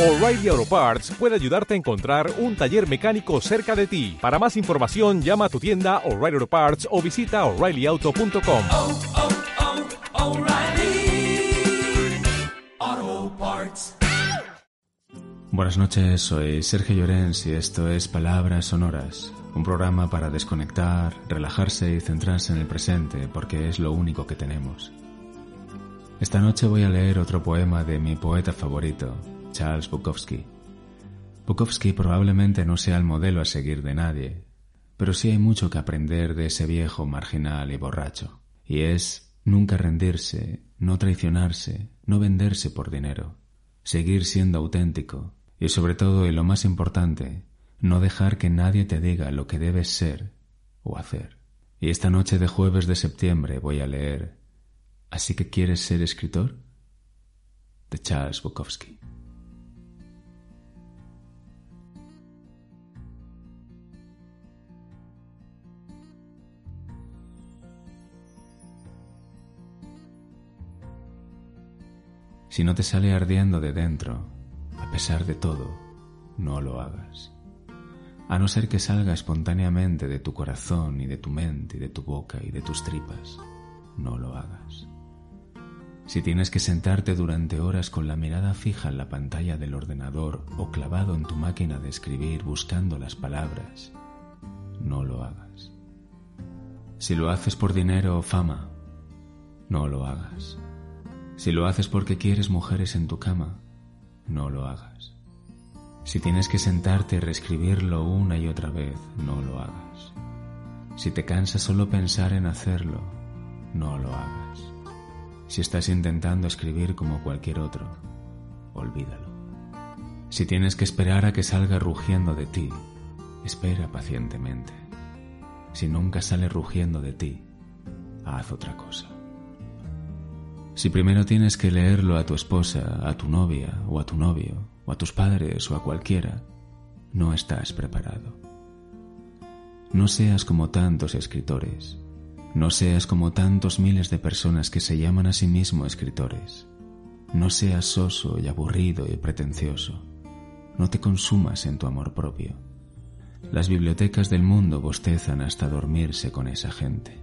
O'Reilly Auto Parts puede ayudarte a encontrar un taller mecánico cerca de ti. Para más información, llama a tu tienda O'Reilly Auto Parts o visita oreillyauto.com. oh, oh, O'Reilly Auto Parts. Buenas noches, soy Sergio Llorens y esto es Palabras Sonoras, un programa para desconectar, relajarse y centrarse en el presente porque es lo único que tenemos. Esta noche voy a leer otro poema de mi poeta favorito, Charles Bukowski. Bukowski probablemente no sea el modelo a seguir de nadie, pero sí hay mucho que aprender de ese viejo marginal y borracho, y es nunca rendirse, no traicionarse, no venderse por dinero, seguir siendo auténtico y sobre todo y lo más importante, no dejar que nadie te diga lo que debes ser o hacer. Y esta noche de jueves de septiembre voy a leer ¿Así que quieres ser escritor? de Charles Bukowski. Si no te sale ardiendo de dentro, a pesar de todo, no lo hagas. A no ser que salga espontáneamente de tu corazón y de tu mente y de tu boca y de tus tripas, no lo hagas. Si tienes que sentarte durante horas con la mirada fija en la pantalla del ordenador o clavado en tu máquina de escribir buscando las palabras, no lo hagas. Si lo haces por dinero o fama, no lo hagas. Si lo haces porque quieres mujeres en tu cama, no lo hagas. Si tienes que sentarte y reescribirlo una y otra vez, no lo hagas. Si te cansa solo pensar en hacerlo, no lo hagas. Si estás intentando escribir como cualquier otro, olvídalo. Si tienes que esperar a que salga rugiendo de ti, espera pacientemente. Si nunca sale rugiendo de ti, haz otra cosa. Si primero tienes que leerlo a tu esposa, a tu novia o a tu novio, o a tus padres o a cualquiera, no estás preparado. No seas como tantos escritores, no seas como tantos miles de personas que se llaman a sí mismos escritores. No seas soso y aburrido y pretencioso. No te consumas en tu amor propio. Las bibliotecas del mundo bostezan hasta dormirse con esa gente.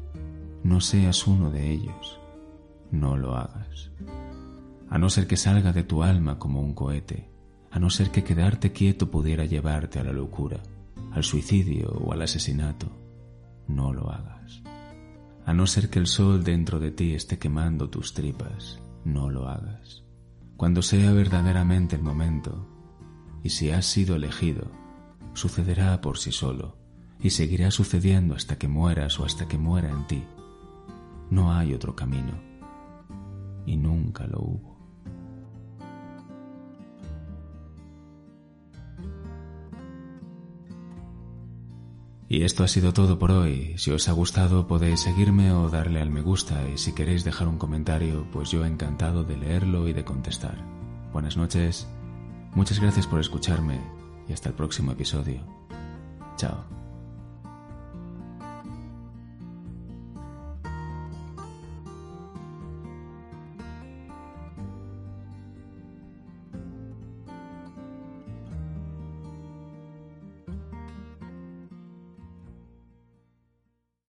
No seas uno de ellos no lo hagas. A no ser que salga de tu alma como un cohete, a no ser que quedarte quieto pudiera llevarte a la locura, al suicidio o al asesinato, no lo hagas. A no ser que el sol dentro de ti esté quemando tus tripas, no lo hagas. Cuando sea verdaderamente el momento, y si has sido elegido, sucederá por sí solo, y seguirá sucediendo hasta que mueras o hasta que muera en ti. No hay otro camino y nunca lo hubo. Y esto ha sido todo por hoy. Si os ha gustado podéis seguirme o darle al me gusta y si queréis dejar un comentario, pues yo encantado de leerlo y de contestar. Buenas noches, muchas gracias por escucharme y hasta el próximo episodio. Chao.